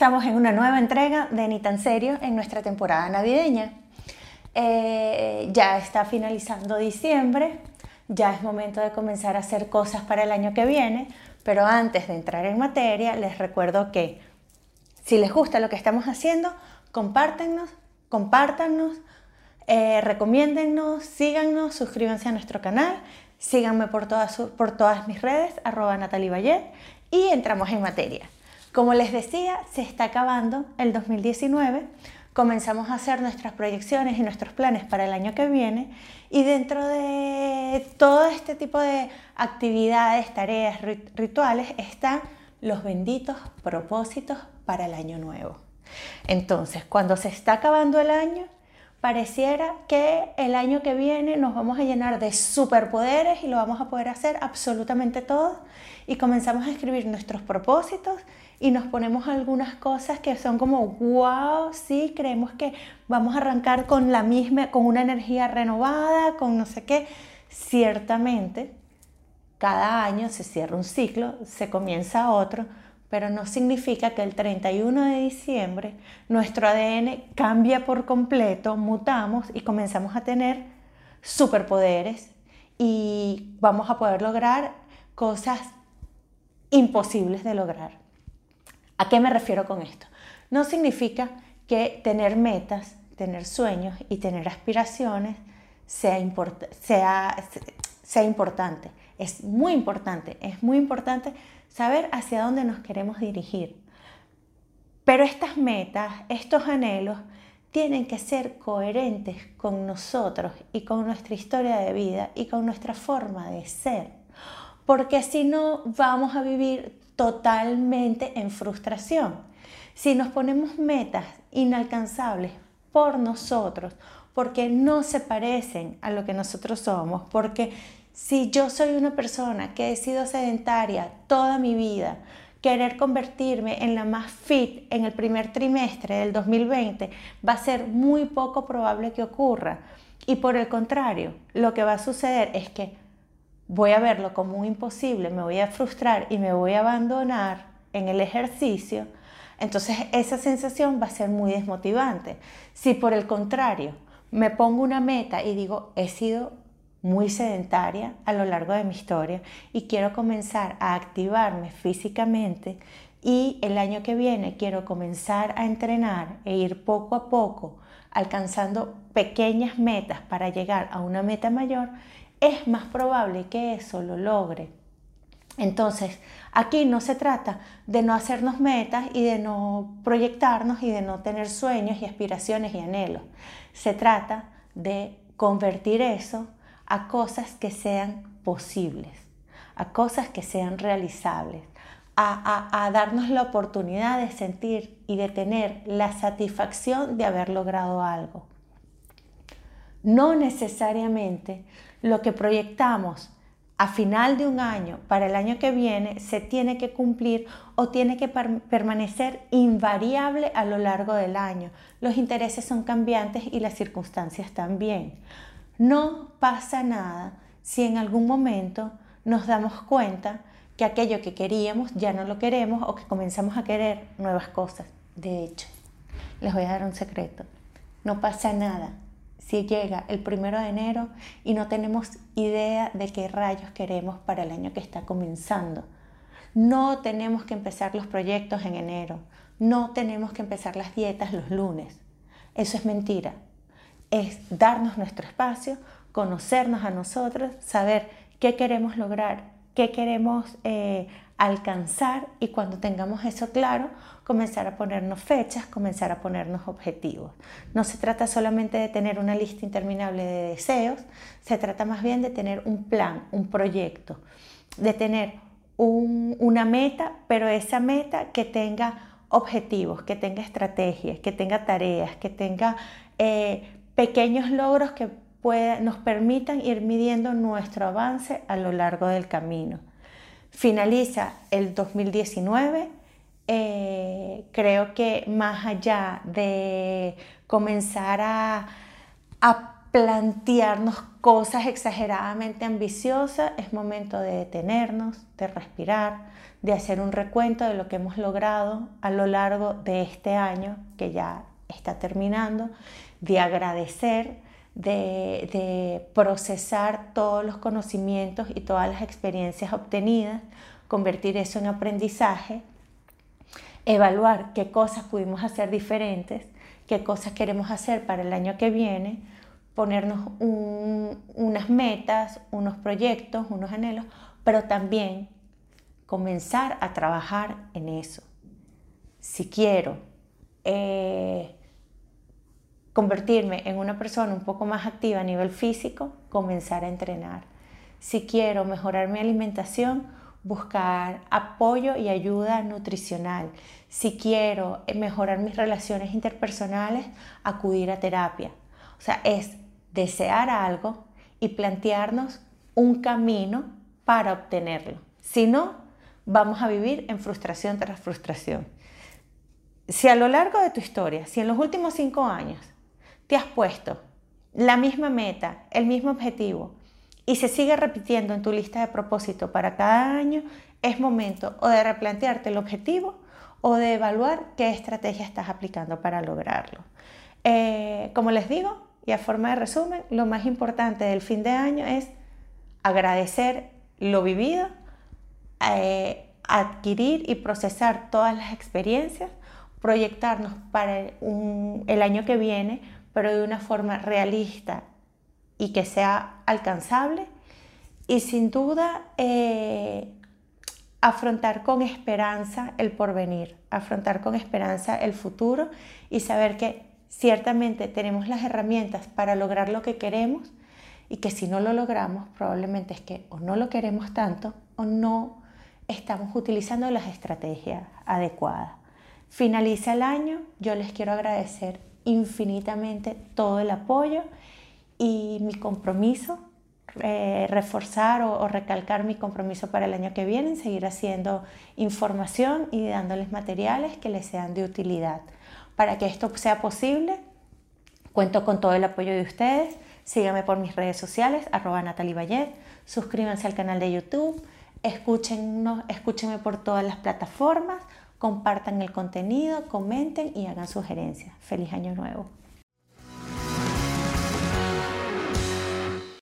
estamos en una nueva entrega de Ni tan serio en nuestra temporada navideña. Eh, ya está finalizando diciembre, ya es momento de comenzar a hacer cosas para el año que viene, pero antes de entrar en materia, les recuerdo que si les gusta lo que estamos haciendo, compártenos, compártanos, eh, recomiéndennos, síganos, suscríbanse a nuestro canal, síganme por todas, por todas mis redes, arroba y entramos en materia. Como les decía, se está acabando el 2019, comenzamos a hacer nuestras proyecciones y nuestros planes para el año que viene y dentro de todo este tipo de actividades, tareas, rituales están los benditos propósitos para el año nuevo. Entonces, cuando se está acabando el año, pareciera que el año que viene nos vamos a llenar de superpoderes y lo vamos a poder hacer absolutamente todo y comenzamos a escribir nuestros propósitos y nos ponemos algunas cosas que son como wow, sí, creemos que vamos a arrancar con la misma con una energía renovada, con no sé qué. Ciertamente cada año se cierra un ciclo, se comienza otro, pero no significa que el 31 de diciembre nuestro ADN cambia por completo, mutamos y comenzamos a tener superpoderes y vamos a poder lograr cosas imposibles de lograr. ¿A qué me refiero con esto? No significa que tener metas, tener sueños y tener aspiraciones sea, sea, sea importante. Es muy importante, es muy importante saber hacia dónde nos queremos dirigir. Pero estas metas, estos anhelos, tienen que ser coherentes con nosotros y con nuestra historia de vida y con nuestra forma de ser. Porque si no, vamos a vivir totalmente en frustración. Si nos ponemos metas inalcanzables por nosotros, porque no se parecen a lo que nosotros somos, porque si yo soy una persona que he sido sedentaria toda mi vida, querer convertirme en la más fit en el primer trimestre del 2020 va a ser muy poco probable que ocurra. Y por el contrario, lo que va a suceder es que voy a verlo como un imposible, me voy a frustrar y me voy a abandonar en el ejercicio. Entonces esa sensación va a ser muy desmotivante. Si por el contrario me pongo una meta y digo, he sido muy sedentaria a lo largo de mi historia y quiero comenzar a activarme físicamente y el año que viene quiero comenzar a entrenar e ir poco a poco alcanzando pequeñas metas para llegar a una meta mayor, es más probable que eso lo logre. Entonces, aquí no se trata de no hacernos metas y de no proyectarnos y de no tener sueños y aspiraciones y anhelos. Se trata de convertir eso a cosas que sean posibles, a cosas que sean realizables, a, darnos la oportunidad de sentir y de tener la satisfacción de haber logrado algo. No necesariamente lo que proyectamos a final de un año para el año que viene se tiene que cumplir o tiene que permanecer invariable a lo largo del año. Los intereses son cambiantes y las circunstancias también. No pasa nada si en algún momento nos damos cuenta que aquello que queríamos ya no lo queremos o que comenzamos a querer nuevas cosas. De hecho, les voy a dar un secreto. No pasa nada si llega el primero de enero y no tenemos idea de qué rayos queremos para el año que está comenzando. No tenemos que empezar los proyectos en enero. No tenemos que empezar las dietas los lunes. Eso es mentira es darnos nuestro espacio, conocernos a nosotros, saber qué queremos lograr, qué queremos eh, alcanzar y cuando tengamos eso claro, comenzar a ponernos fechas, comenzar a ponernos objetivos. No se trata solamente de tener una lista interminable de deseos, se trata más bien de tener un plan, un proyecto, de tener una meta, pero esa meta que tenga objetivos, que tenga estrategias, que tenga tareas, que tenga eh, pequeños logros que nos permitan ir midiendo nuestro avance a lo largo del camino. Finaliza el 2019. Eh, creo que más allá de comenzar a, a plantearnos cosas exageradamente ambiciosas, es momento de detenernos, de respirar, de hacer un recuento de lo que hemos logrado a lo largo de este año que ya está terminando, de agradecer, de, de procesar todos los conocimientos y todas las experiencias obtenidas, convertir eso en aprendizaje, evaluar qué cosas pudimos hacer diferentes, qué cosas queremos hacer para el año que viene, ponernos unas metas, unos proyectos, unos anhelos, pero también comenzar a trabajar en eso. Si quiero eh, convertirme en una persona un poco más activa a nivel físico, comenzar a entrenar. Si quiero mejorar mi alimentación, buscar apoyo y ayuda nutricional. Si quiero mejorar mis relaciones interpersonales, acudir a terapia. O sea, es desear algo y plantearnos un camino para obtenerlo. Si no, vamos a vivir en frustración tras frustración. Si a lo largo de tu historia, si en los últimos cinco años te has puesto la misma meta, el mismo objetivo, y se sigue repitiendo en tu lista de propósito para cada año, es momento o de replantearte el objetivo o de evaluar qué estrategia estás aplicando para lograrlo. Eh, como les digo, y a forma de resumen, lo más importante del fin de año es agradecer lo vivido, eh, adquirir y procesar todas las experiencias, proyectarnos para el año que viene, pero de una forma realista y que sea alcanzable y sin duda eh, afrontar con esperanza el porvenir, afrontar con esperanza el futuro y saber que ciertamente tenemos las herramientas para lograr lo que queremos y que si no lo logramos probablemente es que o no lo queremos tanto o no estamos utilizando las estrategias adecuadas. Finaliza el año, yo les quiero agradecer infinitamente todo el apoyo y mi compromiso, eh, reforzar o, recalcar mi compromiso para el año que viene, seguir haciendo información y dándoles materiales que les sean de utilidad. Para que esto sea posible, cuento con todo el apoyo de ustedes. Síganme por mis redes sociales, arroba Natalie suscríbanse al canal de YouTube, escúchennos, escúchenme por todas las plataformas, compartan el contenido, comenten y hagan sugerencias. Feliz año nuevo.